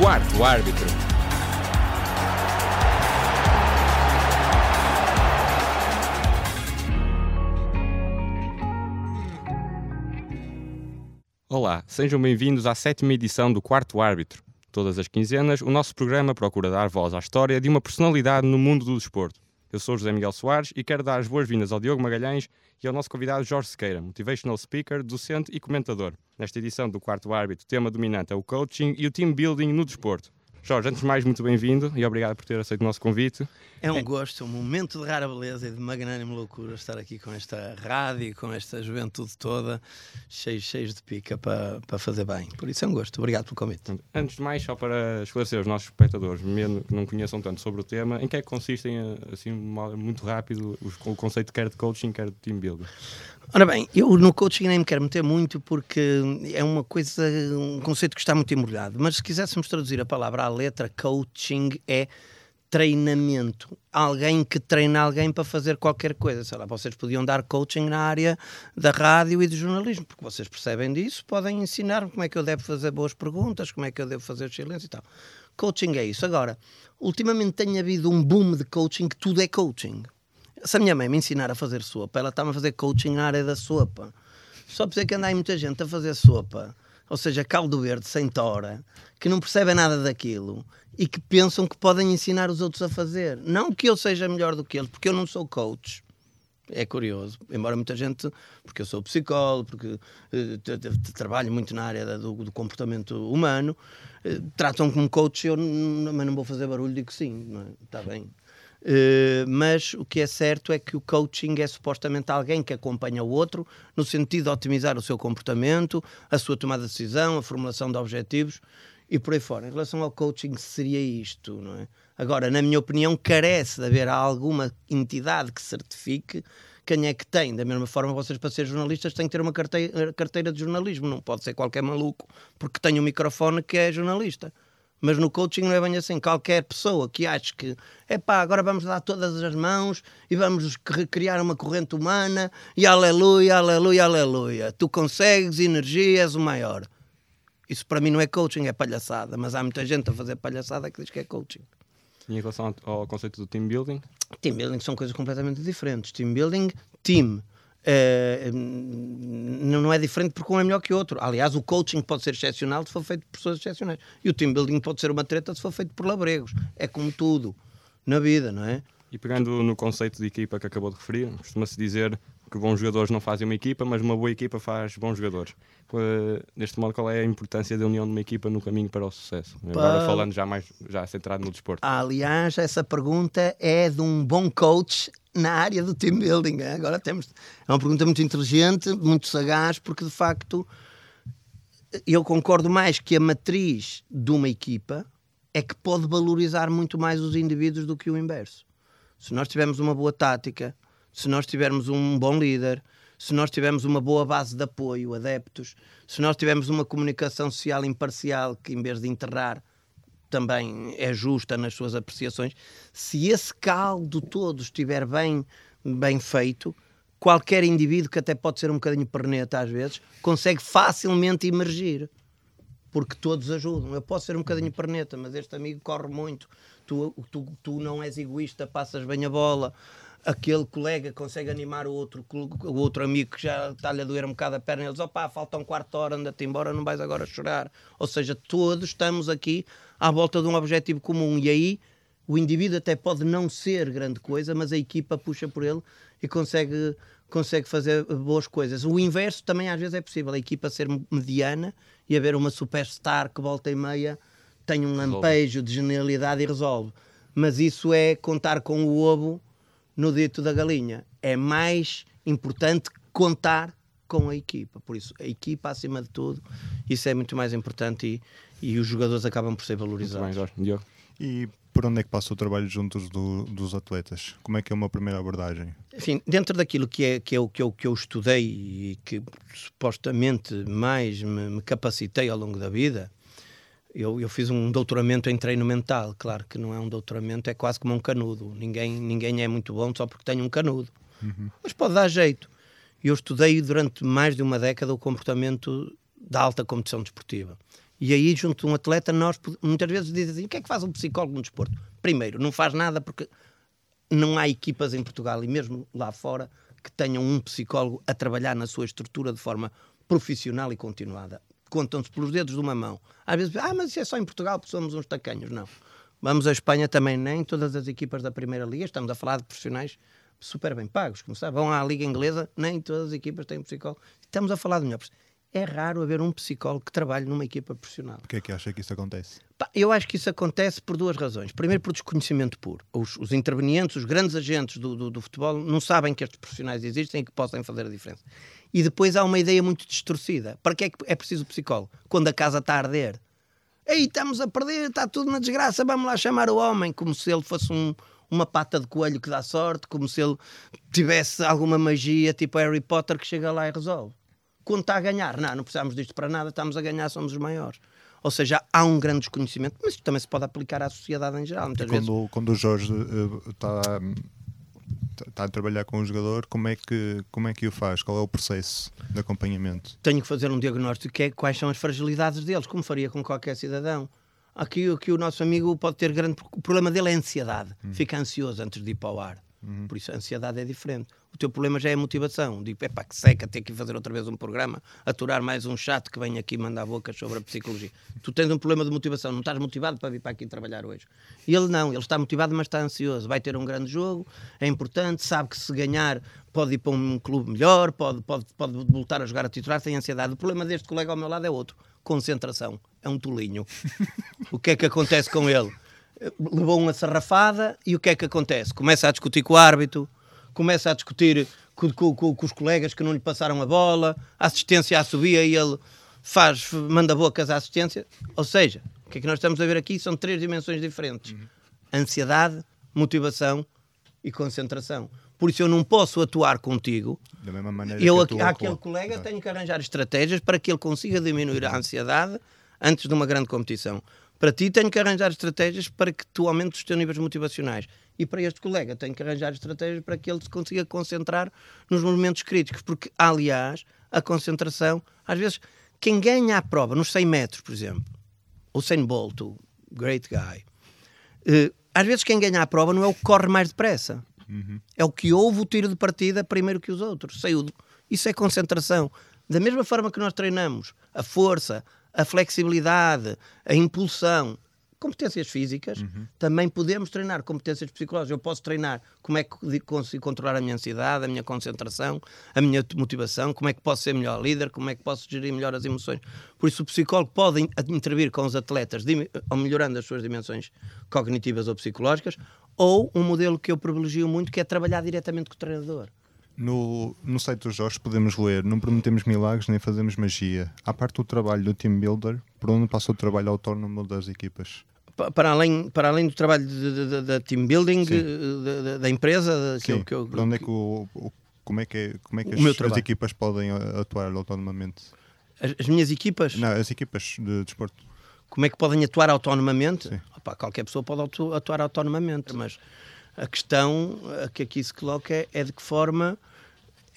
Quarto árbitro. Olá, sejam bem-vindos à sétima edição do Quarto Árbitro. Todas as quinzenas, o nosso programa procura dar voz à história de uma personalidade no mundo do desporto. Eu sou José Miguel Soares e quero dar as boas-vindas ao Diogo Magalhães e ao nosso convidado Jorge Sequeira, motivational speaker, docente e comentador. Nesta edição do Quarto Árbitro, o tema dominante é o coaching e o team building no desporto. Jorge, antes de mais, muito bem-vindo e obrigado por ter aceito o nosso convite. É um gosto, um momento de rara beleza e de magnânime loucura estar aqui com esta rádio, com esta juventude toda, cheios, cheios de pica para, para fazer bem. Por isso é um gosto. Obrigado pelo convite. Antes de mais, só para esclarecer os nossos espectadores, mesmo que não conheçam tanto sobre o tema, em que é que consistem, assim, muito rápido, o conceito quer de coaching, quer de team building? Ora bem, eu no coaching nem me quero meter muito porque é uma coisa, um conceito que está muito embrulhado. Mas se quiséssemos traduzir a palavra à letra, coaching é treinamento. Alguém que treina alguém para fazer qualquer coisa. Sei lá, vocês podiam dar coaching na área da rádio e do jornalismo, porque vocês percebem disso, podem ensinar-me como é que eu devo fazer boas perguntas, como é que eu devo fazer silêncio e tal. Coaching é isso. Agora, ultimamente tem havido um boom de coaching que tudo é coaching. Se a minha mãe me ensinar a fazer sopa, ela está-me a fazer coaching na área da sopa. Só por dizer que anda aí muita gente a fazer sopa, ou seja, caldo verde sem tora, que não percebem nada daquilo e que pensam que podem ensinar os outros a fazer. Não que eu seja melhor do que eles, porque eu não sou coach. É curioso, embora muita gente, porque eu sou psicólogo, porque uh, trabalho muito na área do, comportamento humano, uh, tratam como coach, eu mas não vou fazer barulho, digo sim, está é? bem. Uh, mas o que é certo é que o coaching é supostamente alguém que acompanha o outro no sentido de otimizar o seu comportamento, a sua tomada de decisão, a formulação de objetivos e por aí fora. Em relação ao coaching, seria isto, não é? Agora, na minha opinião, carece de haver alguma entidade que certifique quem é que tem. Da mesma forma, vocês, para ser jornalistas, têm que ter uma carteira, carteira de jornalismo. Não pode ser qualquer maluco porque tem um microfone que é jornalista. Mas no coaching não é bem assim. Qualquer pessoa que ache que, é pá, agora vamos dar todas as mãos e vamos criar uma corrente humana e aleluia, aleluia, aleluia. Tu consegues energia, és o maior. Isso para mim não é coaching, é palhaçada. Mas há muita gente a fazer palhaçada que diz que é coaching. E em relação ao conceito do team building? Team building são coisas completamente diferentes. Team building, team. É, não é diferente porque um é melhor que o outro. Aliás, o coaching pode ser excepcional se for feito por pessoas excepcionais. E o team building pode ser uma treta se for feito por labregos. É como tudo na vida, não é? E pegando no conceito de equipa que acabou de referir, costuma-se dizer que bons jogadores não fazem uma equipa, mas uma boa equipa faz bons jogadores. Neste modo, qual é a importância da união de uma equipa no caminho para o sucesso? Agora falando já mais já centrado no desporto. Aliás, essa pergunta é de um bom coach na área do team building. Agora temos é uma pergunta muito inteligente, muito sagaz, porque de facto eu concordo mais que a matriz de uma equipa é que pode valorizar muito mais os indivíduos do que o inverso. Se nós tivermos uma boa tática, se nós tivermos um bom líder, se nós tivermos uma boa base de apoio, adeptos, se nós tivermos uma comunicação social imparcial que, em vez de enterrar, também é justa nas suas apreciações, se esse caldo todo estiver bem, bem feito, qualquer indivíduo que até pode ser um bocadinho perneta às vezes, consegue facilmente emergir. Porque todos ajudam. Eu posso ser um bocadinho perneta, mas este amigo corre muito. Tu, tu, tu não és egoísta, passas bem a bola aquele colega consegue animar o outro, o outro amigo que já está-lhe a doer um bocado a perna, e eles, opá, falta um quarto de hora, anda-te embora, não vais agora chorar. Ou seja, todos estamos aqui à volta de um objetivo comum, e aí o indivíduo até pode não ser grande coisa, mas a equipa puxa por ele e consegue, consegue fazer boas coisas. O inverso também às vezes é possível, a equipa ser mediana e haver uma superstar que volta e meia tem um lampejo de genialidade e resolve. Mas isso é contar com o ovo no dito da galinha. É mais importante contar com a equipa. Por isso, a equipa acima de tudo, isso é muito mais importante e, e os jogadores acabam por ser valorizados. Bem, e por onde é que passa o trabalho juntos do, dos atletas? Como é que é uma primeira abordagem? Enfim, dentro daquilo que é, que é o que eu, que eu estudei e que supostamente mais me, me capacitei ao longo da vida, eu, eu fiz um doutoramento em treino mental. Claro que não é um doutoramento, é quase como um canudo. Ninguém, ninguém é muito bom só porque tem um canudo. Uhum. Mas pode dar jeito. Eu estudei durante mais de uma década o comportamento da alta competição desportiva. E aí, junto a um atleta, nós muitas vezes dizem assim: o que é que faz um psicólogo no desporto? Primeiro, não faz nada porque não há equipas em Portugal e mesmo lá fora que tenham um psicólogo a trabalhar na sua estrutura de forma profissional e continuada. Contam-se pelos dedos de uma mão. Às vezes, ah, mas isso é só em Portugal porque somos uns tacanhos. Não. Vamos à Espanha também, nem todas as equipas da Primeira Liga, estamos a falar de profissionais super bem pagos, como sabe. Vão à Liga Inglesa, nem todas as equipas têm psicólogo. Estamos a falar de melhores. É raro haver um psicólogo que trabalhe numa equipa profissional. Por que é que acha que isso acontece? Eu acho que isso acontece por duas razões. Primeiro, por desconhecimento puro. Os, os intervenientes, os grandes agentes do, do, do, futebol, não sabem que estes profissionais existem e que possam fazer a diferença. E depois há uma ideia muito distorcida. Para que é que é preciso psicólogo? Quando a casa está a arder. Ei, estamos a perder, está tudo na desgraça, vamos lá chamar o homem, como se ele fosse um, uma pata de coelho que dá sorte, como se ele tivesse alguma magia, tipo Harry Potter, que chega lá e resolve. Quando está a ganhar, não, não precisamos disto para nada, estamos a ganhar, somos os maiores. Ou seja, há um grande desconhecimento, mas isto também se pode aplicar à sociedade em geral. Muitas quando, vezes... quando o Jorge está, eh, está a trabalhar com o jogador, como é, que, como é que o faz? Qual é o processo de acompanhamento? Tenho que fazer um diagnóstico que é quais são as fragilidades deles, como faria com qualquer cidadão. Aqui, aqui o nosso amigo pode ter grande. O problema dele é a ansiedade. Hum. Fica ansioso antes de ir para o ar. Uhum. Por isso a ansiedade é diferente. O teu problema já é a motivação. Digo, epá, que seca ter que fazer outra vez um programa, aturar mais um chato que vem aqui mandar bocas sobre a psicologia. tu tens um problema de motivação, não estás motivado para vir para aqui trabalhar hoje. E ele não, ele está motivado, mas está ansioso. Vai ter um grande jogo, é importante, sabe que se ganhar pode ir para um clube melhor, pode, pode, pode voltar a jogar a titular, tem ansiedade. O problema deste colega ao meu lado é outro: concentração. É um tolinho. o que é que acontece com ele? levou uma sarrafada e o que é que acontece? Começa a discutir com o árbitro, começa a discutir com, com, com, com os colegas que não lhe passaram a bola, a assistência a subia e ele faz, manda bocas à assistência. Ou seja, o que é que nós estamos a ver aqui são três dimensões diferentes: uhum. ansiedade, motivação e concentração. Por isso eu não posso atuar contigo. Da mesma maneira eu, que aquele colega tenho que arranjar estratégias para que ele consiga diminuir a ansiedade antes de uma grande competição. Para ti, tenho que arranjar estratégias para que tu aumentes os teus níveis motivacionais. E para este colega, tenho que arranjar estratégias para que ele se consiga concentrar nos momentos críticos. Porque, aliás, a concentração, às vezes, quem ganha a prova nos 100 metros, por exemplo, o 100 Bolt, o great guy, uh, às vezes quem ganha a prova não é o que corre mais depressa. Uhum. É o que ouve o tiro de partida primeiro que os outros. Saiu. Isso é concentração. Da mesma forma que nós treinamos a força, a flexibilidade, a impulsão, competências físicas, uhum. também podemos treinar competências psicológicas. Eu posso treinar como é que consigo controlar a minha ansiedade, a minha concentração, a minha motivação, como é que posso ser melhor líder, como é que posso gerir melhor as emoções. Por isso, o psicólogo pode intervir com os atletas, melhorando as suas dimensões cognitivas ou psicológicas, ou um modelo que eu privilegio muito, que é trabalhar diretamente com o treinador. No, no site do Jorge podemos ler Não prometemos milagres nem fazemos magia. À parte do trabalho do team builder, por onde passa o trabalho autónomo das equipas? Para além, para além do trabalho da team building da empresa que eu, que eu, onde é que o, o, como é que, é, como é que as, as, equipas podem atuar autonomamente? As, as, minhas equipas? Não, as equipas de desporto. Como é que podem atuar autonomamente? Opa, qualquer pessoa pode atuar autonomamente, mas a questão que aqui se coloca é, é de que forma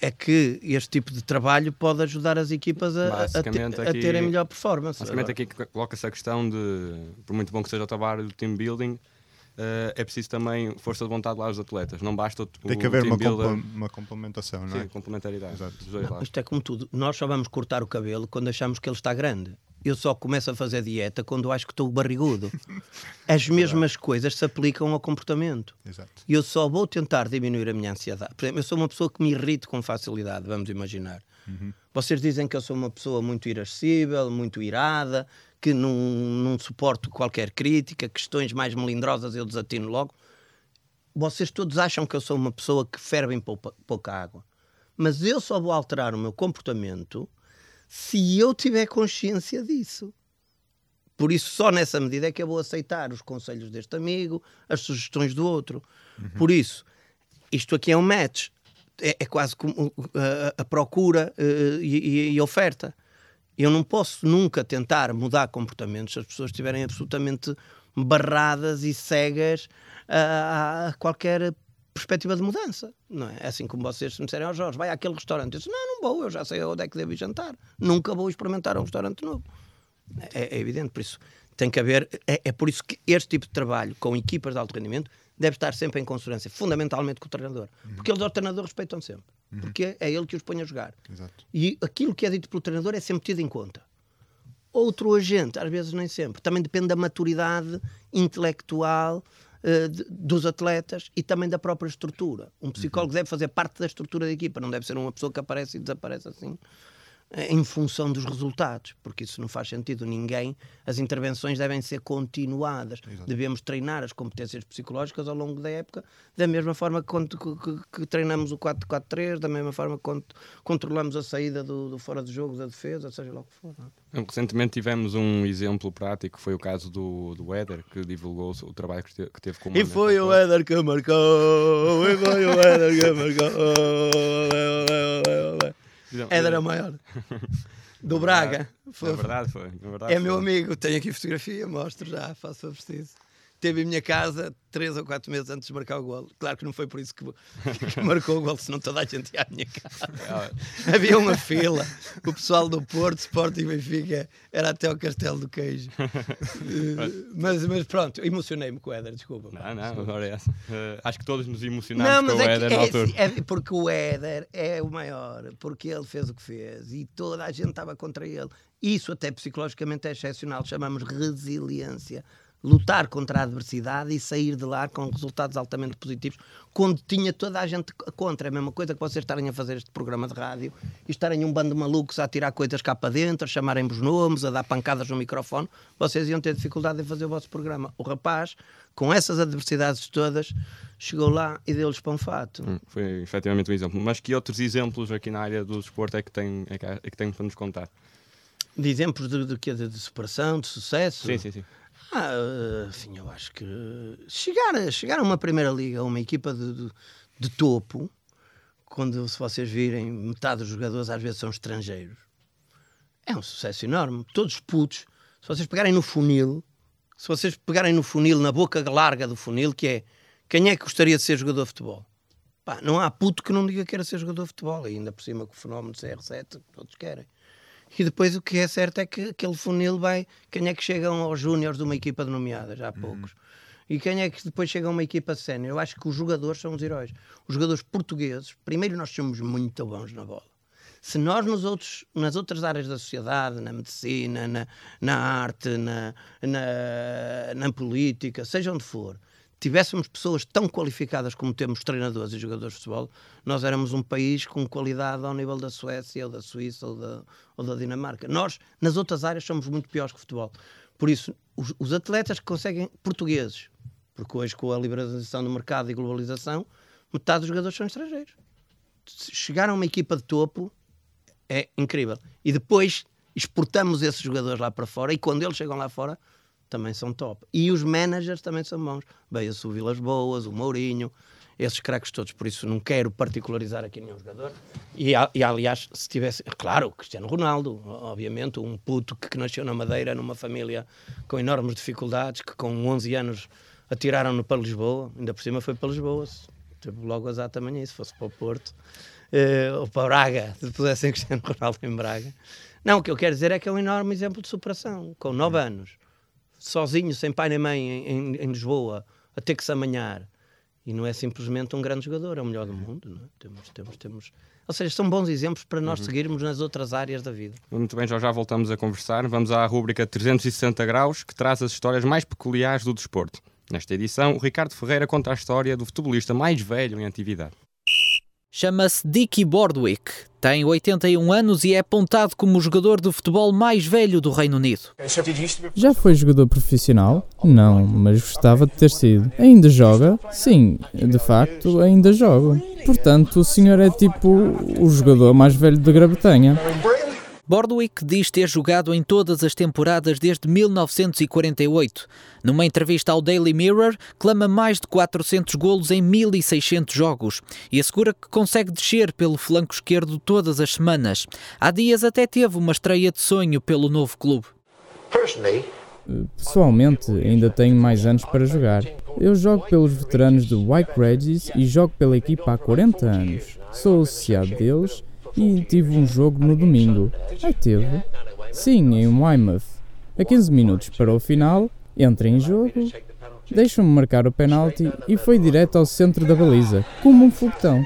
é que este tipo de trabalho pode ajudar as equipas a, a, te, a terem melhor performance. Basicamente aqui coloca-se a questão de, por muito bom que seja o trabalho do team building, Uh, é preciso também força de vontade lá dos atletas. Não basta o, Tem que haver uma, builder... uma, complementação, não é? Sim, complementaridade. Exato. Não, isto é como tudo. Nós só vamos cortar o cabelo quando achamos que ele está grande eu só começo a fazer dieta quando acho que estou barrigudo. As mesmas coisas se aplicam ao comportamento. Exato. Eu só vou tentar diminuir a minha ansiedade. Por exemplo, eu sou uma pessoa que me irrito com facilidade, vamos imaginar. Uhum. Vocês dizem que eu sou uma pessoa muito irascível, muito irada, que não, não suporto qualquer crítica, questões mais melindrosas eu desatino logo. Vocês todos acham que eu sou uma pessoa que ferve em pouca, pouca água. Mas eu só vou alterar o meu comportamento se eu tiver consciência disso. Por isso, só nessa medida é que eu vou aceitar os conselhos deste amigo, as sugestões do outro. Uhum. Por isso, isto aqui é um match. É, é quase como a, a procura uh, e, e, a oferta. Eu não posso nunca tentar mudar comportamentos se as pessoas estiverem absolutamente barradas e cegas a, a qualquer perspectiva de mudança, não é? é assim como vocês me disserem ao oh, Jorge, vai àquele restaurante. Eu disse, não, não vou, eu já sei onde é que devo ir jantar. Nunca vou experimentar um restaurante novo. É, é evidente, por isso tem que haver. É, é, por isso que este tipo de trabalho com equipas de alto rendimento deve estar sempre em consonância, fundamentalmente com o treinador. Uhum. Porque eles ao treinador respeitam sempre. Uhum. Porque é ele que os põe a jogar. Exato. E aquilo que é dito pelo treinador é sempre tido em conta. Outro agente, às vezes nem sempre. Também depende da maturidade intelectual dos atletas e também da própria estrutura. Um psicólogo uhum. deve fazer parte da estrutura da equipa, não deve ser uma pessoa que aparece e desaparece assim em função dos resultados, porque isso não faz sentido. Ninguém, as intervenções devem ser continuadas. Exato. Devemos treinar as competências psicológicas ao longo da época, da mesma forma que, que, que treinamos o 4-4-3, da mesma forma que controlamos a saída do, do, fora de jogo, da defesa, seja lá o que for. É? Recentemente tivemos um exemplo prático, foi o caso do, do Éder, que divulgou o trabalho que teve, que teve com o E foi o Éder que marcou, e foi o Éder que marcou. Éder é o maior. Do Braga. Foi. Na verdade foi. Na verdade é foi. meu amigo, tenho aqui fotografia, mostro já, faço o preciso teve em minha casa três ou quatro meses antes de marcar o gol. Claro que não foi por isso que, que marcou o gol, senão toda a gente ia à minha casa. Havia uma fila, o pessoal do Porto, Sport e Benfica, era até o Castelo do Queijo. mas, mas pronto, emocionei-me com o Éder, desculpa. Não, não, agora é essa. Uh, acho que todos nos emocionámos não, com o é Éder é, na altura. É, porque o Éder é o maior, porque ele fez o que fez e toda a gente estava contra ele. Isso até psicologicamente é excepcional, chamamos resiliência lutar contra a adversidade e sair de lá com resultados altamente positivos, quando tinha toda a gente contra. É a mesma coisa que vocês estarem a fazer este programa de rádio e estarem um bando de malucos a tirar coisas cá para dentro, a chamarem-vos nomes, a dar pancadas no microfone, vocês iam ter dificuldade em fazer o vosso programa. O rapaz, com essas adversidades todas, chegou lá e deu-lhes pão fato. Hum, foi efetivamente um exemplo. Mas que outros exemplos aqui na área do desporto é que tem, é que, é que tem para nos contar? De exemplos de, de, de, de superação, de sucesso? Sim, sim, sim. Ah, eu acho que chegar, chegar a uma primeira liga, a uma equipa de, de, de, topo, quando se vocês virem, metade dos jogadores às vezes são estrangeiros, é um sucesso enorme. Todos putos, se vocês pegarem no funil, se vocês pegarem no funil, na boca larga do funil, que é quem é que gostaria de ser jogador de futebol? Pá, não há puto que não diga que queira ser jogador de futebol, e ainda por cima com o fenómeno do CR7, todos querem. E depois o que é certo é que aquele funil vai. Quem é que chegam aos júniores de uma equipa de nomeadas? Há poucos. Uhum. E quem é que depois chega a uma equipa sénior? Eu acho que os jogadores são os heróis. Os jogadores portugueses, primeiro, nós somos muito bons na bola. Se nós nos outros, nas outras áreas da sociedade, na medicina, na, na arte, na, na, na política, seja onde for, tivéssemos pessoas tão qualificadas como temos treinadores e jogadores de futebol, nós éramos um país com qualidade ao nível da Suécia ou da Suíça ou da, ou da Dinamarca. Nós, nas outras áreas, somos muito piores que o futebol. Por isso, os, os atletas que conseguem, portugueses, porque hoje com a liberalização do mercado e globalização, metade dos jogadores são estrangeiros. Chegar a uma equipa de topo é incrível. E depois exportamos esses jogadores lá para fora e quando eles chegam lá fora também são top. E os managers também são bons. Veio-se o Vilas Boas, o Mourinho, esses craques todos. Por isso não quero particularizar aqui nenhum jogador. E, e aliás, se tivesse. Claro, Cristiano Ronaldo, obviamente, um puto que, que nasceu na Madeira, numa família com enormes dificuldades, que com 11 anos atiraram-no para Lisboa. Ainda por cima foi para Lisboa. Teve logo azar também se fosse para o Porto. Uh, ou para Braga, se pudessem Cristiano Ronaldo em Braga. Não, o que eu quero dizer é que é um enorme exemplo de superação. Com 9 anos sozinho, sem pai nem mãe, em, em, Lisboa, a ter que se amanhar. E não é simplesmente um grande jogador, é o melhor do mundo. Não é? Temos, temos, temos. Ou seja, são bons exemplos para nós uhum. seguirmos nas outras áreas da vida. Muito bem, já já voltamos a conversar. Vamos à rúbrica 360 graus, que traz as histórias mais peculiares do desporto. Nesta edição, o Ricardo Ferreira conta a história do futebolista mais velho em atividade. Chama-se Dickie Bordwick, tem 81 anos e é apontado como o jogador de futebol mais velho do Reino Unido. Já foi jogador profissional? Não, mas gostava de ter sido. Ainda joga? Sim, de facto, ainda joga. Portanto, o senhor é tipo o jogador mais velho da Grã-Bretanha. Bordwick diz ter jogado em todas as temporadas desde 1948. Numa entrevista ao Daily Mirror, clama mais de 400 golos em 1600 jogos e assegura que consegue descer pelo flanco esquerdo todas as semanas. Há dias até teve uma estreia de sonho pelo novo clube. Pessoalmente, ainda tenho mais anos para jogar. Eu jogo pelos veteranos do White Regis e jogo pela equipa há 40 anos. Sou associado deles e tive um jogo no domingo. Ah, teve? Sim, em Weymouth. A 15 minutos para o final, entra em jogo, deixa-me marcar o penalti e foi direto ao centro da baliza, como um foguetão.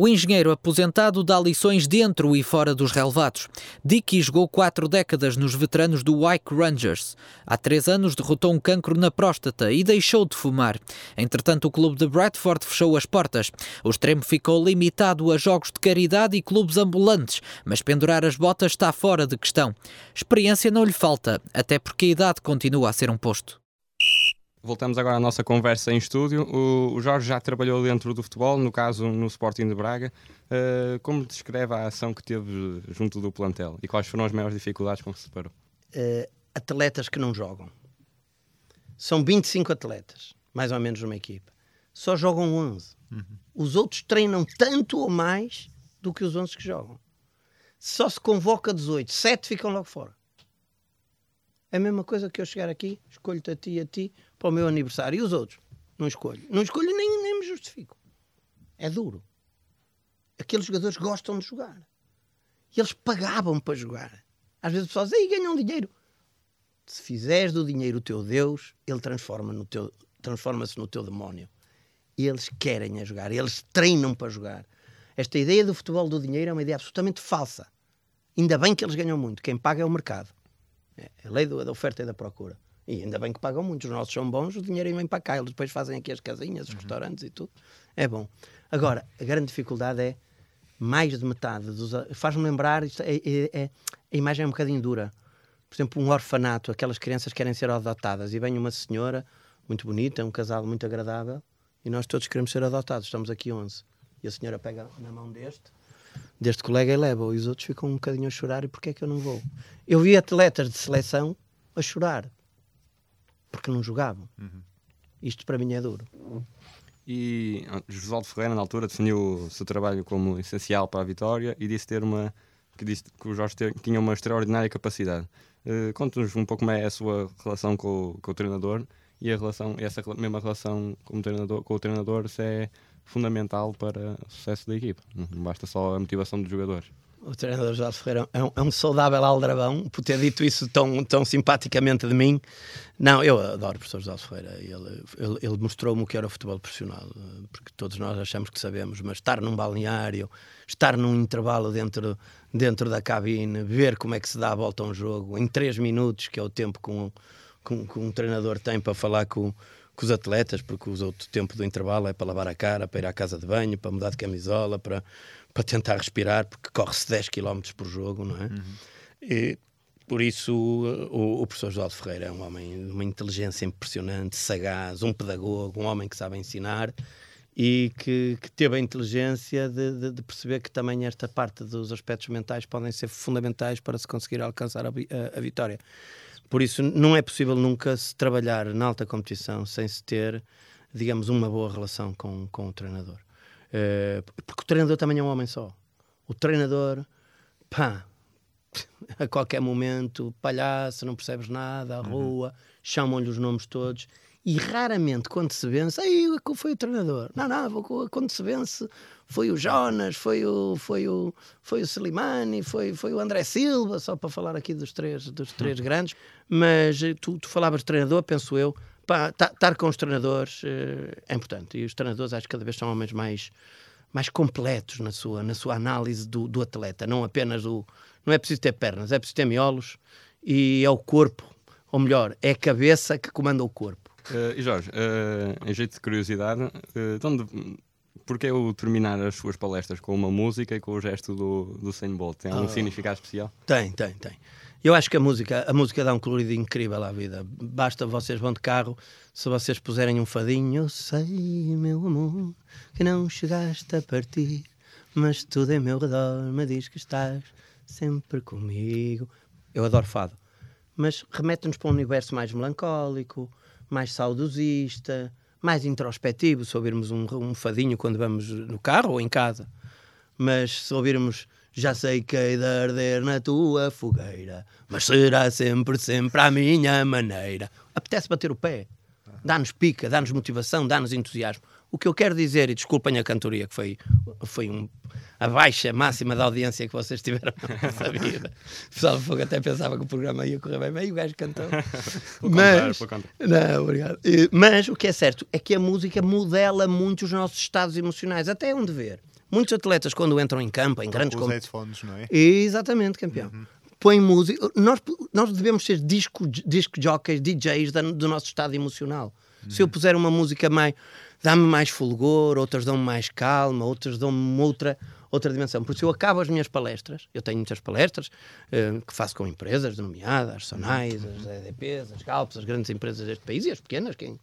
O engenheiro aposentado dá lições dentro e fora dos relevados. Dickey jogou quatro décadas nos veteranos do Wyke Rangers. Há três anos derrotou um cancro na próstata e deixou de fumar. Entretanto, o clube de Bradford fechou as portas. O extremo ficou limitado a jogos de caridade e clubes ambulantes, mas pendurar as botas está fora de questão. Experiência não lhe falta, até porque a idade continua a ser um posto. Voltamos agora à nossa conversa em estúdio. O, o Jorge já trabalhou dentro do futebol, no caso no Sporting de Braga. Uh, como descreve a ação que teve junto do plantel e quais foram as maiores dificuldades com que se separou? Uh, atletas que não jogam. São 25 atletas, mais ou menos numa equipa. Só jogam 11. Uhum. Os outros treinam tanto ou mais do que os 11 que jogam. Só se convoca 18, 7 ficam logo fora. É a mesma coisa que eu chegar aqui, escolho-te a ti e a ti para o meu aniversário. E os outros? Não escolho. Não escolho nem, nem me justifico. É duro. Aqueles jogadores gostam de jogar. E eles pagavam para jogar. Às vezes pessoal diz, aí ganham dinheiro. Se fizeres do dinheiro o teu Deus, ele transforma no teu, transforma-se no teu demónio. E eles querem a jogar. Eles treinam para jogar. Esta ideia do futebol do dinheiro é uma ideia absolutamente falsa. Ainda bem que eles ganham muito. Quem paga é o mercado. É a lei da oferta e da procura. E ainda bem que pagam muito, os nossos são bons, o dinheiro vem para cá, eles depois fazem aqui as casinhas, os uhum. restaurantes e tudo. É bom. Agora, a grande dificuldade é mais de metade dos. Faz-me lembrar, isto é, é, é, a imagem é um bocadinho dura. Por exemplo, um orfanato, aquelas crianças querem ser adotadas e vem uma senhora muito bonita, um casal muito agradável e nós todos queremos ser adotados, estamos aqui 11. E a senhora pega na mão deste, deste colega e leva, e os outros ficam um bocadinho a chorar. E porquê é que eu não vou? Eu vi atletas de seleção a chorar porque não jogavam. Uhum. Isto para mim é duro. E ah, Josualdo Ferreira, na altura, definiu o seu trabalho como essencial para a vitória e disse ter uma que disse que o Jorge ter, tinha uma extraordinária capacidade. Uh, Conte-nos um pouco como é a sua relação com, com, o treinador e a relação, essa mesma relação com o treinador, com o treinador se é fundamental para o sucesso da equipe. Não basta só a motivação dos jogadores o treinador Jorge Ferreira é um, é um, saudável aldrabão, por ter dito isso tão, tão simpaticamente de mim. Não, eu adoro o professor Jorge Ferreira. Ele, ele, ele mostrou-me o que era o futebol profissional, porque todos nós achamos que sabemos, mas estar num balneário, estar num intervalo dentro, dentro da cabine, ver como é que se dá a volta a um jogo, em 3 minutos, que é o tempo que um, que um treinador tem para falar com, com os atletas, porque o outro tempo do intervalo é para lavar a cara, para ir à casa de banho, para mudar de camisola, para para tentar respirar, porque corre-se 10 km por jogo, não é? Uhum. E, por isso, o, o professor José Ferreira é um homem de uma inteligência impressionante, sagaz, um pedagogo, um homem que sabe ensinar e que, que teve a inteligência de, de, de, perceber que também esta parte dos aspectos mentais podem ser fundamentais para se conseguir alcançar a, a, a vitória. Por isso, não é possível nunca se trabalhar na alta competição sem se ter, digamos, uma boa relação com, com o treinador. Uh, porque o treinador também é um homem só. O treinador, pá, a qualquer momento, palhaço, não percebes nada, a uhum. rua, chamam-lhe os nomes todos. E raramente, quando se vence, aí foi o treinador. Não, não, quando se vence, foi o Jonas, foi o, foi o, foi o Slimani, foi, foi o André Silva, só para falar aqui dos três, dos três uhum. grandes. Mas eh, tu, tu falavas de treinador, penso eu, estar com os treinadores uh, é importante. E os treinadores acho que cada vez são homens mais, mais completos na sua, na sua análise do, do atleta. Não apenas o. Não é preciso ter pernas, é preciso ter miolos e é o corpo, ou melhor, é a cabeça que comanda o corpo. Uh, e Jorge, uh, em jeito de curiosidade, uh, onde, porquê o terminar as suas palestras com uma música e com o gesto do, do Usain Bolt? Tem algum ah. significado especial? Tem, tem, tem. Eu acho que a música, a música dá um colorido incrível à vida. Basta vocês vão de carro, se vocês puserem um fadinho, eu sei, meu amor, que não chegaste a partir, mas tudo em meu redor me diz que estás sempre comigo. Eu adoro fado, mas remete-nos para um universo mais melancólico, mais saudosista, mais introspectivo, se ouvirmos um, um fadinho quando vamos no carro ou em casa. Mas se ouvirmos já sei que hei de arder na tua fogueira, mas será sempre, sempre à minha maneira. Apetece bater o pé. Dá-nos pica, dá-nos motivação, dá-nos entusiasmo. O que eu quero dizer, e desculpem a cantoria, que foi, foi um, a baixa máxima da audiência que vocês tiveram nessa vida. O pessoal do Fogo até pensava que o programa ia correr bem, mas o gajo cantou. mas, não, obrigado. Mas o que é certo é que a música modela muito os nossos estados emocionais, até onde ver. Muitos atletas, quando entram em campo, em grandes... Os headphones, não é? Exatamente, campeão. Uhum põe música. Nós, nós devemos ser disco, disco jockeys, DJs do nosso estado emocional. Uhum. Se eu puser uma música mais. dá-me mais fulgor, outras dão-me mais calma, outras dão-me outra, outra dimensão. Por isso eu acabo as minhas palestras, eu tenho muitas palestras uh, que faço com empresas denominadas, as Sonais, as EDPs, as Galps, as grandes empresas deste país e as pequenas, quem,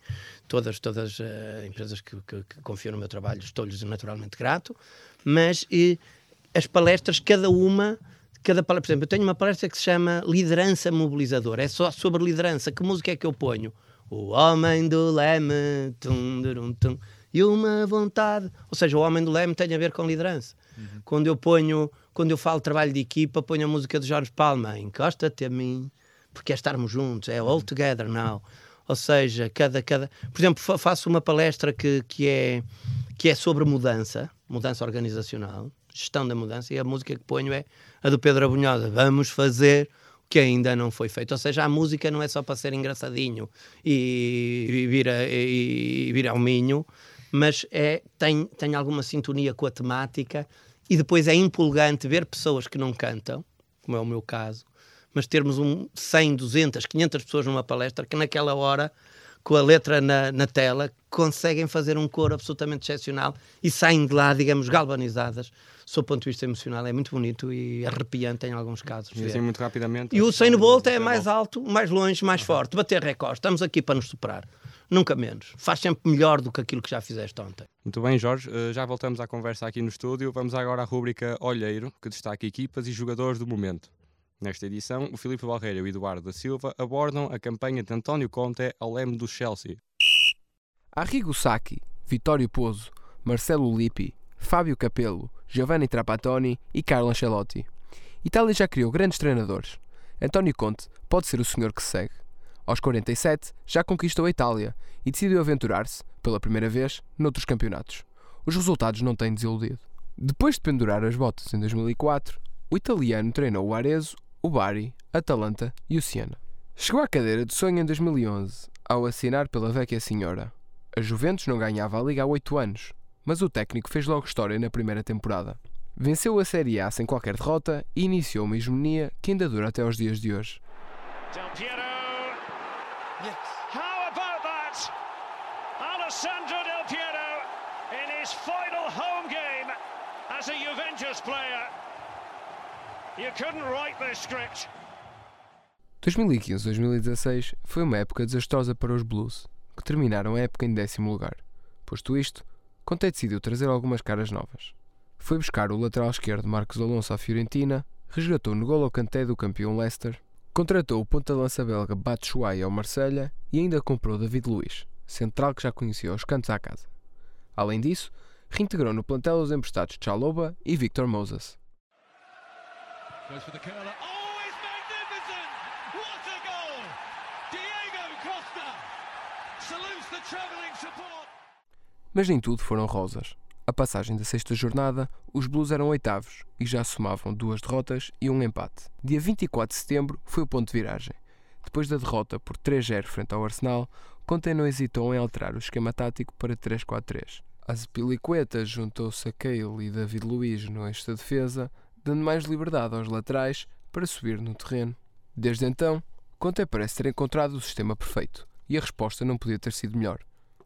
todas as uh, empresas que, que, que, confiam no meu trabalho, estou-lhes naturalmente grato, mas uh, as palestras, cada uma cada palestra, por exemplo, eu tenho uma palestra que se chama Liderança Mobilizadora, é só sobre liderança. Que música é que eu ponho? O homem do leme, tum, tum, tum, e uma vontade. Ou seja, o homem do leme tem a ver com liderança. Uhum. Quando eu ponho, quando eu falo trabalho de equipa, ponho a música de Jorge Palma, encosta-te a mim, porque é estarmos juntos, é all together now. Ou seja, cada, cada. Por exemplo, faço uma palestra que, que, é, que é sobre mudança, mudança organizacional gestão da mudança, e a música que ponho é a do Pedro Abunhosa, vamos fazer que ainda não foi feito. Ou seja, a música não é só para ser engraçadinho e, vir, a, e vir ao minho, mas é, tem, tem alguma sintonia com a temática e depois é empolgante ver pessoas que não cantam, como é o meu caso, mas termos um 100, 200, 500 pessoas numa palestra que naquela hora com a letra na, na tela, conseguem fazer um coro absolutamente excepcional e saem de lá, digamos, galvanizadas. Sob o ponto de vista emocional, é muito bonito e arrepiante em alguns casos. E assim, muito rapidamente. E o 100 Bolt é mais alto, mais longe, mais forte. Bater recorde. Estamos aqui para nos superar. Nunca menos. Faz sempre melhor do que aquilo que já fizeste ontem. Muito bem, Jorge. Eh, já voltamos à conversa aqui no estúdio. Vamos agora à rúbrica Olheiro, que destaca equipas e jogadores do momento. Nesta edição, o Filipe Barreira e o Eduardo da Silva abordam a campanha de António Conte ao leme do Chelsea. Arrigo Sacchi, Vittorio Pozzo, Marcelo Lippi, Fábio Capello, Giovanni Trapattoni e Carlo Ancelotti. Itália já criou grandes treinadores. António Conte pode ser o senhor que se segue. Aos 47, já conquistou a Itália e decidiu aventurar-se, pela primeira vez, noutros campeonatos. Os resultados não têm desiludido. Depois de pendurar as botas em 2004, o italiano treinou o Arezzo, o Bari, Atalanta e o Siena. Chegou à cadeira de sonho em 2011, ao assinar pela Vecchia Senhora. A Juventus não ganhava a Liga há 8 anos, mas o técnico fez logo história na primeira temporada. Venceu a Série A sem qualquer derrota e iniciou uma hegemonia que ainda dura até aos dias de hoje. Del Piero. Yes. How about that? Alessandro Del Piero in his final home game as a Juventus player. You couldn't write this script. 2015-2016 foi uma época desastrosa para os Blues, que terminaram a época em décimo lugar. Posto isto, Conte decidiu trazer algumas caras novas. Foi buscar o lateral esquerdo Marcos Alonso à Fiorentina, resgatou N'Golo Kanté do campeão Leicester, contratou o ponta-lança belga Batshuayi ao Marselha e ainda comprou David Luiz, central que já conhecia os cantos à casa. Além disso, reintegrou no plantel os emprestados Chaloba e Victor Moses. Goes for the curler. Oh, it's magnificent! What a goal! Diego Costa salutes the travelling support. Mas nem tudo foram rosas. A passagem da sexta jornada, os Blues eram oitavos e já somavam duas derrotas e um empate. Dia 24 de setembro foi o ponto de viragem. Depois da derrota por 3-0 frente ao Arsenal, Conte não hesitou em alterar o esquema tático para 3-4-3. Azpilicueta juntou-se a Cale e David Luiz no da defesa, dando mais liberdade aos laterais para subir no terreno. Desde então, Conte parece ter encontrado o sistema perfeito e a resposta não podia ter sido melhor.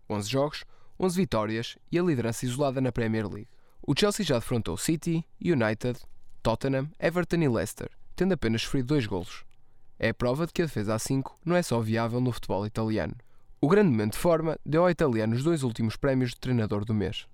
11 jogos, 11 vitórias e a liderança isolada na Premier League. O Chelsea já defrontou City, United, Tottenham, Everton e Leicester, tendo apenas sofrido dois golos. É a prova de que a defesa a 5 não é só viável no futebol italiano. O grande momento de forma deu ao italiano os dois últimos prémios de treinador do mês.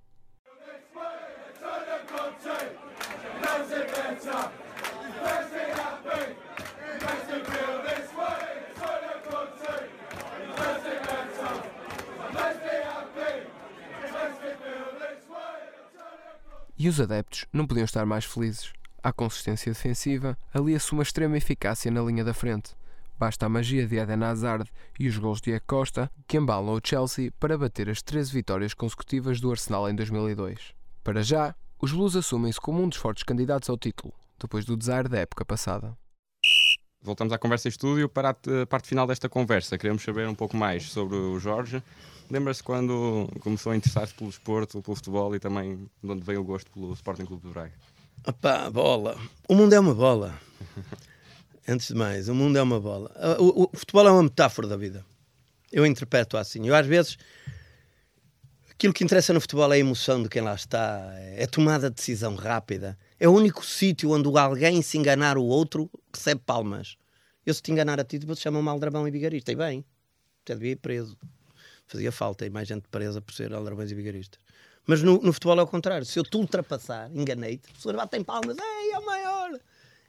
E os adeptos não podiam estar mais felizes. À consistência defensiva, alia-se uma extrema eficácia na linha da frente. Basta a magia de Eden Hazard e os gols de Diego Costa que embalam o Chelsea para bater as 13 vitórias consecutivas do Arsenal em 2002. Para já, os Blues assumem-se como um dos fortes candidatos ao título, depois do desaire da época passada. Voltamos à conversa em estúdio. Para a parte final desta conversa, queremos saber um pouco mais sobre o Jorge. Lembra-se quando começou a interessar-se pelo esporte, pelo futebol e também de onde veio o gosto pelo Sporting Clube do Braga? Opa, bola. O mundo é uma bola. Antes de mais, o mundo é uma bola. O, o, o, futebol é uma metáfora da vida. Eu interpreto assim. Eu, às vezes, aquilo que interessa no futebol é a emoção de quem lá está, é a tomada de decisão rápida. É o único sítio onde alguém se enganar o outro recebe palmas. Eu, se te enganar a ti, vou-te chamar um aldrabão e vigarista. E bem, até devia ir preso. Fazia falta e mais gente presa por ser aldrabões e vigaristas. Mas no, no, futebol é o contrário. Se eu te ultrapassar, enganei-te, as pessoas batem palmas, ei, é o maior.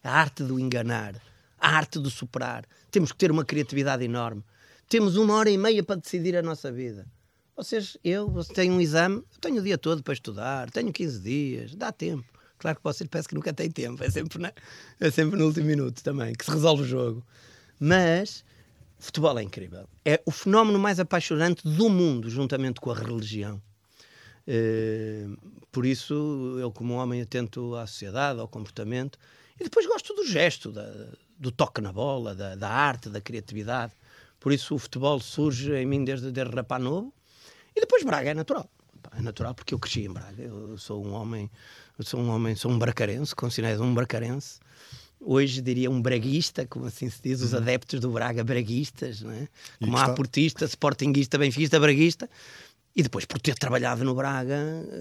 A arte do enganar, a arte do superar. Temos que ter uma criatividade enorme. Temos uma hora e meia para decidir a nossa vida. Vocês, eu, você tem um exame, eu tenho o dia todo para estudar, tenho 15 dias, dá tempo. Claro que você parece que nunca tem tempo, é sempre, na, é sempre no último minuto também que se resolve o jogo. Mas futebol é incrível. É o fenómeno mais apaixonante do mundo, juntamente com a religião. Uh, por isso, eu, como homem, atento à sociedade, ao comportamento, e depois gosto do gesto, da, do toque na bola, da, da, arte, da criatividade. Por isso, o futebol surge em mim desde, desde rapaz novo, e depois Braga é natural. É natural porque eu cresci em Braga. Eu sou um homem, sou um homem, sou um bracarense, considerado um bracarense. Hoje diria um braguista, como assim se diz, os uhum. adeptos do Braga braguistas, né? como há portista, sportinguista, benfiquista, braguista. E depois, por ter trabalhado no Braga,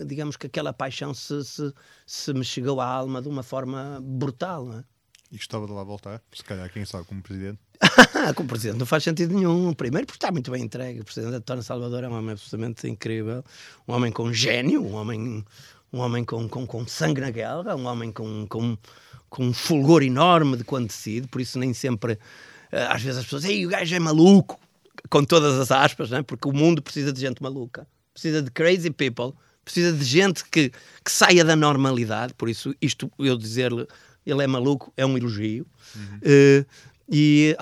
digamos que aquela paixão se, se, se me chegou à alma de uma forma brutal. Não é? E gostava de lá voltar, se calhar, quem sabe, como presidente? como presidente não faz sentido nenhum. Primeiro, porque está muito bem entregue. O presidente António Salvador é um homem absolutamente incrível, um homem com gênio, um homem, um homem com, com, com sangue na guerra, um homem com, com, com um fulgor enorme de quando decide. Por isso, nem sempre, eh, às vezes, as pessoas dizem o gajo é maluco com todas as aspas, né? porque o mundo precisa de gente maluca, precisa de crazy people, precisa de gente que, que saia da normalidade. Por isso, isto eu dizer-lhe, ele é maluco, é um elogio. Uhum. Uh, e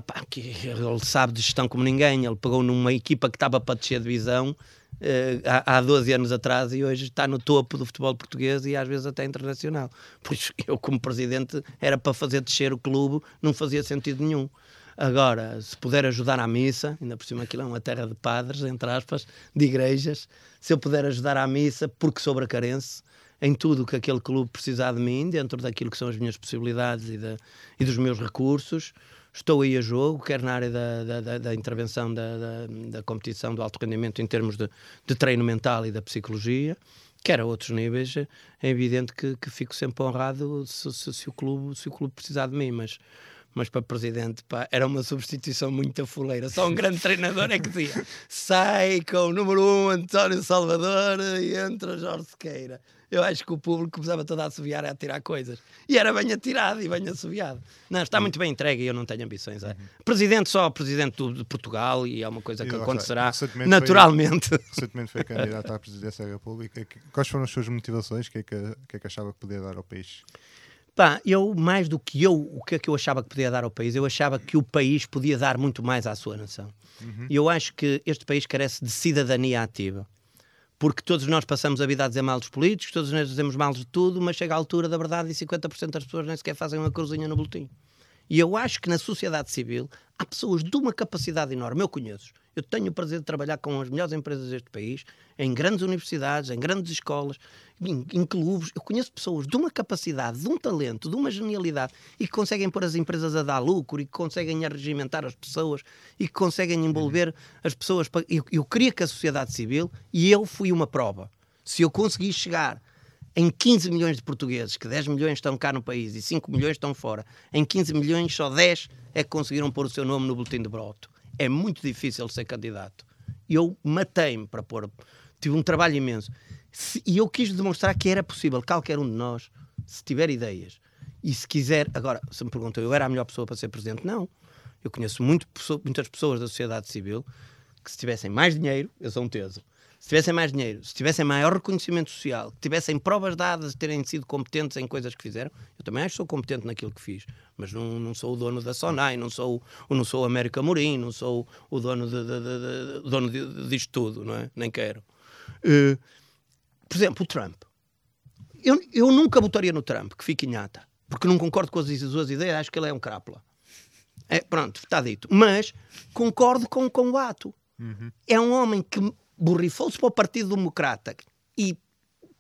ele sabe de gestão como ninguém. Ele pegou numa equipa que estava para descer a divisão uh, há, há 12 anos atrás e hoje está no topo do futebol português e às vezes até internacional. Por isso, eu, como presidente, era para fazer descer o clube, não fazia sentido nenhum. Agora, se puder ajudar à missa, ainda por cima aquilo é uma terra de padres, entre aspas, de igrejas, se eu puder ajudar à missa, porque sou bracarense, em tudo o que aquele clube precisar de mim, dentro daquilo que são as minhas possibilidades e, de, e dos meus recursos, estou aí a jogo, quer na área da, da, da intervenção da, da, competição do alto rendimento em termos de, de treino mental e da psicologia, quer a outros níveis, é evidente que, que fico sempre honrado se, se, se, o clube, se o clube precisar de mim, mas mas para presidente pá, era uma substituição muito fuleira. Só um grande treinador é que dizia: sai com o número 1 um, António Salvador e entra Jorge Sequeira. Eu acho que o público começava todo a assobiar, a tirar coisas. E era bem atirado e bem assobiado. Não, está muito bem entregue e eu não tenho ambições. É. Presidente só presidente de Portugal e é uma coisa que acontecerá recentemente naturalmente. Foi, recentemente foi candidato à presidência da República. Quais foram as suas motivações? O que é que, que, é que achava que podia dar ao país? Pá, eu, mais do que eu, o que é que eu achava que podia dar ao país, eu achava que o país podia dar muito mais à sua nação. Uhum. E eu acho que este país carece de cidadania ativa. Porque todos nós passamos a vida a dizer mal dos políticos, todos nós dizemos mal de tudo, mas chega a altura da verdade e 50% das pessoas nem sequer fazem uma cruzinha no boletim. E eu acho que na sociedade civil há pessoas de uma capacidade enorme. Eu conheço eu tenho o prazer de trabalhar com as melhores empresas deste país, em grandes universidades, em grandes escolas, em, em clubes. Eu conheço pessoas de uma capacidade, de um talento, de uma genialidade e que conseguem pôr as empresas a dar lucro e que conseguem arregimentar as pessoas e que conseguem envolver uhum. as pessoas. Para... Eu, eu queria que a sociedade civil, e eu fui uma prova, se eu conseguir chegar em 15 milhões de portugueses, que 10 milhões estão cá no país e 5 milhões estão fora, em 15 milhões só 10 é que conseguiram pôr o seu nome no boletim de broto é muito difícil ser candidato. Eu matei-me para pôr. Tive um trabalho imenso. E eu quis demonstrar que era possível, qualquer um de nós, se tiver ideias e se quiser. Agora, se me perguntou, eu era a melhor pessoa para ser presidente? Não. Eu conheço muito, muitas pessoas da sociedade civil que, se tivessem mais dinheiro, eu sou um teso. Se tivessem mais dinheiro, se tivessem maior reconhecimento social, que tivessem provas dadas de terem sido competentes em coisas que fizeram, eu também acho que sou competente naquilo que fiz. Mas não, não sou o dono da Sonai, não sou, não sou o América Morim, não sou o dono, de, de, de, dono de, disto tudo, não é? Nem quero. Uh, por exemplo, o Trump. Eu, eu nunca votaria no Trump, que fique em ata, porque não concordo com as suas ideias, acho que ele é um crápula. É, pronto, está dito. Mas concordo com, com o ato. Uhum. É um homem que borrifou-se para o Partido Democrata e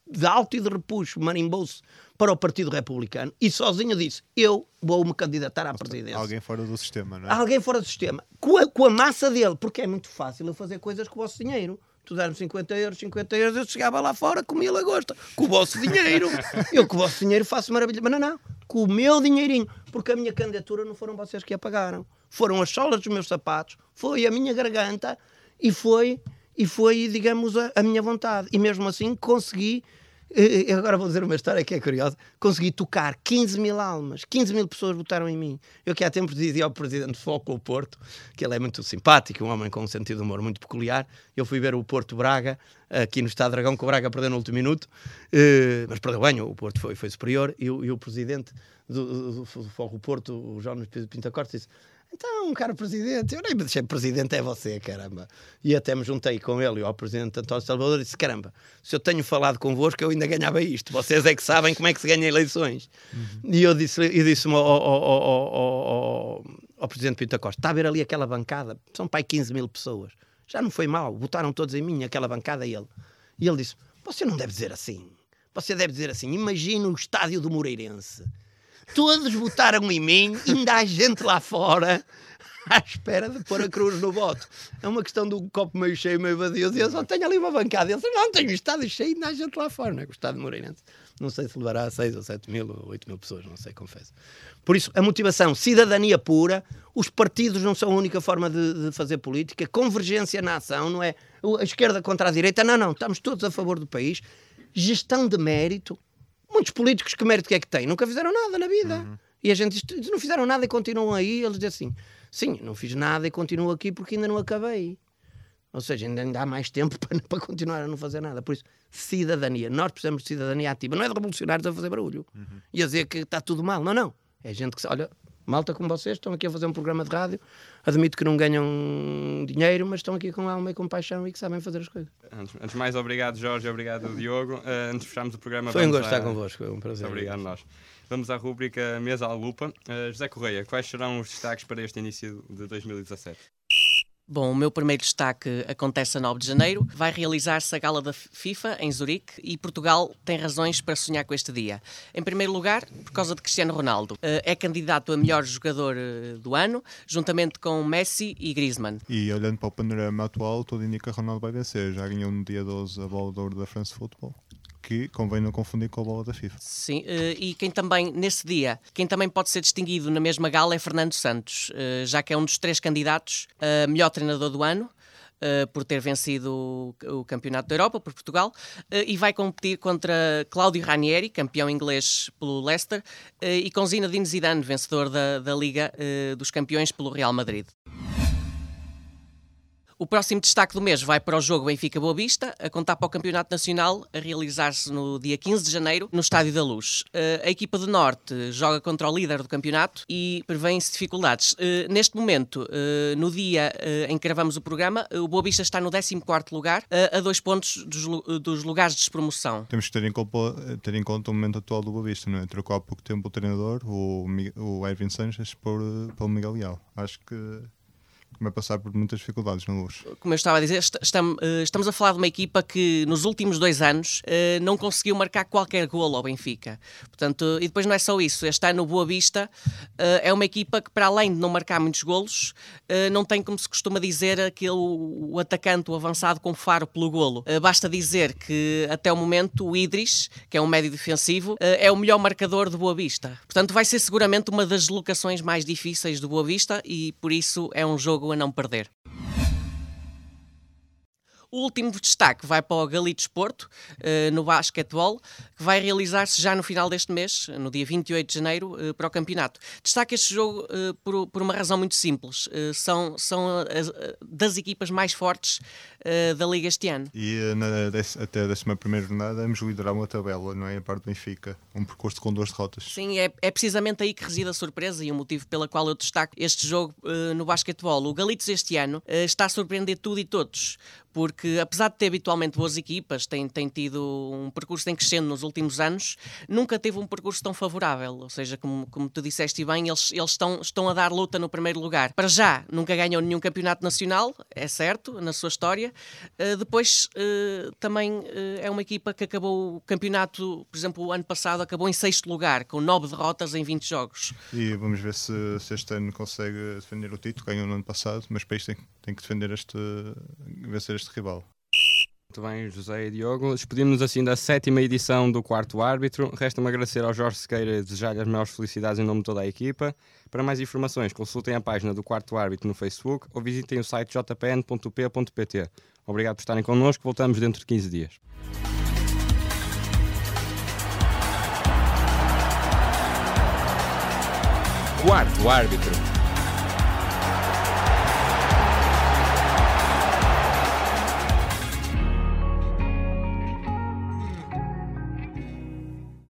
de alto e de repuxo marimbou-se para o Partido Republicano e sozinho disse: Eu vou me candidatar à presidência. Alguém fora do sistema, não é? Alguém fora do sistema. Com a, com a massa dele, porque é muito fácil eu fazer coisas com o vosso dinheiro. Tu dar-me 50 euros, 50 euros, eu chegava lá fora, comia lagosta. Com o vosso dinheiro. eu com o vosso dinheiro faço maravilha. Mas não, não. Com o meu dinheirinho. Porque a minha candidatura não foram vocês que a pagaram. Foram as solas dos meus sapatos, foi a minha garganta e foi e foi, digamos, a, a minha vontade. E mesmo assim consegui eh, eh, agora vou dizer uma história que é curiosa. Consegui tocar 15 mil almas, 15 mil pessoas votaram em mim. Eu que há tempos dizia ao presidente Foco Porto, que ele é muito simpático, um homem com um sentido de humor muito peculiar. Eu fui ver o Porto Braga, aqui no Estado Dragão, que o Braga perdeu no último minuto, uh, mas perdeu bem, o Porto foi, foi superior. E, e o presidente do, do, do, Porto, o João Pinta Costa, disse: então, cara presidente, eu nem me deixei presidente, é você, caramba. E até me juntei com ele ao presidente António Salvador e disse: caramba, se eu tenho falado convosco, eu ainda ganhava isto. Vocês é que sabem como é que se ganha eleições. Uhum. E eu disse, eu disse ao, ao, ao, ao, presidente Pinto Costa: está a ver ali aquela bancada? São pai 15 mil pessoas. Já não foi mal, votaram todos em mim, aquela bancada e ele. E ele disse: você não deve dizer assim. Você deve dizer assim: imagina o estádio do Moreirense Todos votaram em mim, ainda há gente lá fora à espera de pôr a cruz no voto. É uma questão do copo meio cheio, meio vazio. Eu só tenho ali uma bancada. Eles não, tenho estado cheio, ainda há gente lá fora, não é? O Estado Moreirense. Não sei se levará a 6 ou 7 mil ou 8 mil pessoas, não sei, confesso. Por isso, a motivação, cidadania pura, os partidos não são a única forma de, de fazer política, convergência na ação, não é a esquerda contra a direita, não, não, estamos todos a favor do país, gestão de mérito, Muitos políticos que mérito que é que têm? Nunca fizeram nada na vida. Uhum. E a gente diz, não fizeram nada e continuam aí. Eles dizem assim, sim, não fiz nada e continuo aqui porque ainda não acabei. Ou seja, ainda, há mais tempo para, para continuar a não fazer nada. Por isso, cidadania. Nós precisamos de cidadania ativa. Não é de revolucionários a fazer barulho. Uhum. E a dizer que está tudo mal. Não, não. É gente que... Olha, malta como vocês estão aqui a fazer um programa de rádio. Admito que não ganham dinheiro, mas estão aqui com alma e com paixão e que sabem fazer as coisas. Antes, antes mais, obrigado Jorge, obrigado Diogo. Uh, antes de fecharmos o programa... Foi um gosto a... estar convosco, foi um prazer. Obrigado nós. Vamos à rúbrica Mesa à Lupa. Uh, José Correia, quais serão os destaques para este início de 2017? Bom, o meu primeiro destaque acontece a 9 de janeiro. Vai realizar-se a gala da FIFA em Zurique e Portugal tem razões para sonhar com este dia. Em primeiro lugar, por causa de Cristiano Ronaldo. Eh, é candidato a melhor jogador eh, do ano, juntamente com Messi e Griezmann. E olhando para o panorama atual, tudo indica que Ronaldo vai vencer. Já ganhou no dia 12 a bola de ouro da France Football que convém não confundir com a bola da FIFA. Sim, uh, e quem também, nesse dia, quem também pode ser distinguido na mesma gala é Fernando Santos, uh, já que é um dos três candidatos a melhor treinador do ano. Uh, por ter vencido o, o, Campeonato da Europa por Portugal e vai competir contra Claudio Ranieri, campeão inglês pelo Leicester, e com Zinedine Zidane, vencedor da, da Liga dos Campeões pelo Real Madrid. O próximo destaque do mês vai para o jogo Benfica Boa Vista, a contar para o Campeonato Nacional, a realizar-se no dia 15 de janeiro, no Estádio da Luz. Eh, a equipa do Norte joga contra o líder do campeonato e prevêem-se dificuldades. Eh, neste momento, eh, no dia em que gravamos o programa, o Boa Vista está no 14 lugar, a dois pontos dos lugares de despromoção. Temos que ter em, conta, ter em conta o momento atual do Boa Vista, não é? Trocou há pouco tempo o treinador, o, o Erwin Sanches, por, pelo Miguel Leal. Acho que vai passar por muitas dificuldades na luz. Como eu estava a dizer, eh, estamos a falar de uma equipa que nos últimos dois anos eh, não conseguiu marcar qualquer golo ao Benfica. Portanto, e depois não é só isso, este ano o Boa Vista eh, é uma equipa que, para além de não marcar muitos golos, não tem, como se costuma dizer, aquele o atacante, o avançado com faro pelo golo. Basta dizer que, até o momento, o Idris, que é um médio defensivo, é o melhor marcador do Boa Vista. Portanto, vai ser seguramente uma das locações mais difíceis do Boa Vista e, por isso, é um jogo a não perder. O último destaque vai para o Galitos Porto, uh, no basquetebol, que vai realizar-se já no final deste mês, no dia 28 de janeiro, uh, para o campeonato. Destaque este jogo uh, por, por, uma razão muito simples. são são as, das equipas mais fortes da Liga este ano. E na, até a 11 jornada vamos liderar uma tabela, não é? A parte do Benfica. Um percurso com duas derrotas. Sim, é, é precisamente aí que reside a surpresa e o motivo pela qual eu destaco este jogo no basquetebol. O Galitos este ano está a surpreender tudo e todos porque apesar de ter habitualmente boas equipas, tem, tem tido um percurso em crescendo nos últimos anos, nunca teve um percurso tão favorável. Ou seja, como, como tu disseste bem, eles, eles estão, estão a dar luta no primeiro lugar. Para já, nunca ganham nenhum campeonato nacional, é certo, na sua história. Uh, depois, uh, também uh, é uma equipa que acabou o campeonato, por exemplo, o ano passado, acabou em sexto lugar, com nove derrotas em 20 jogos. E vamos ver se, se este ano consegue defender o título, ganhou no ano passado, mas para isto tem, tem que defender este, vencer este este rival. Muito bem, José e Diogo. Despedimos-nos assim da sétima edição do quarto árbitro. Resta-me agradecer ao Jorge Sequeira e desejar-lhe as maiores felicidades em nome de toda a equipa. Para mais informações, consultem a página do quarto árbitro no Facebook ou visitem o site jpn.p.pt. Obrigado por estarem connosco. Voltamos dentro de 15 dias. Quarto árbitro.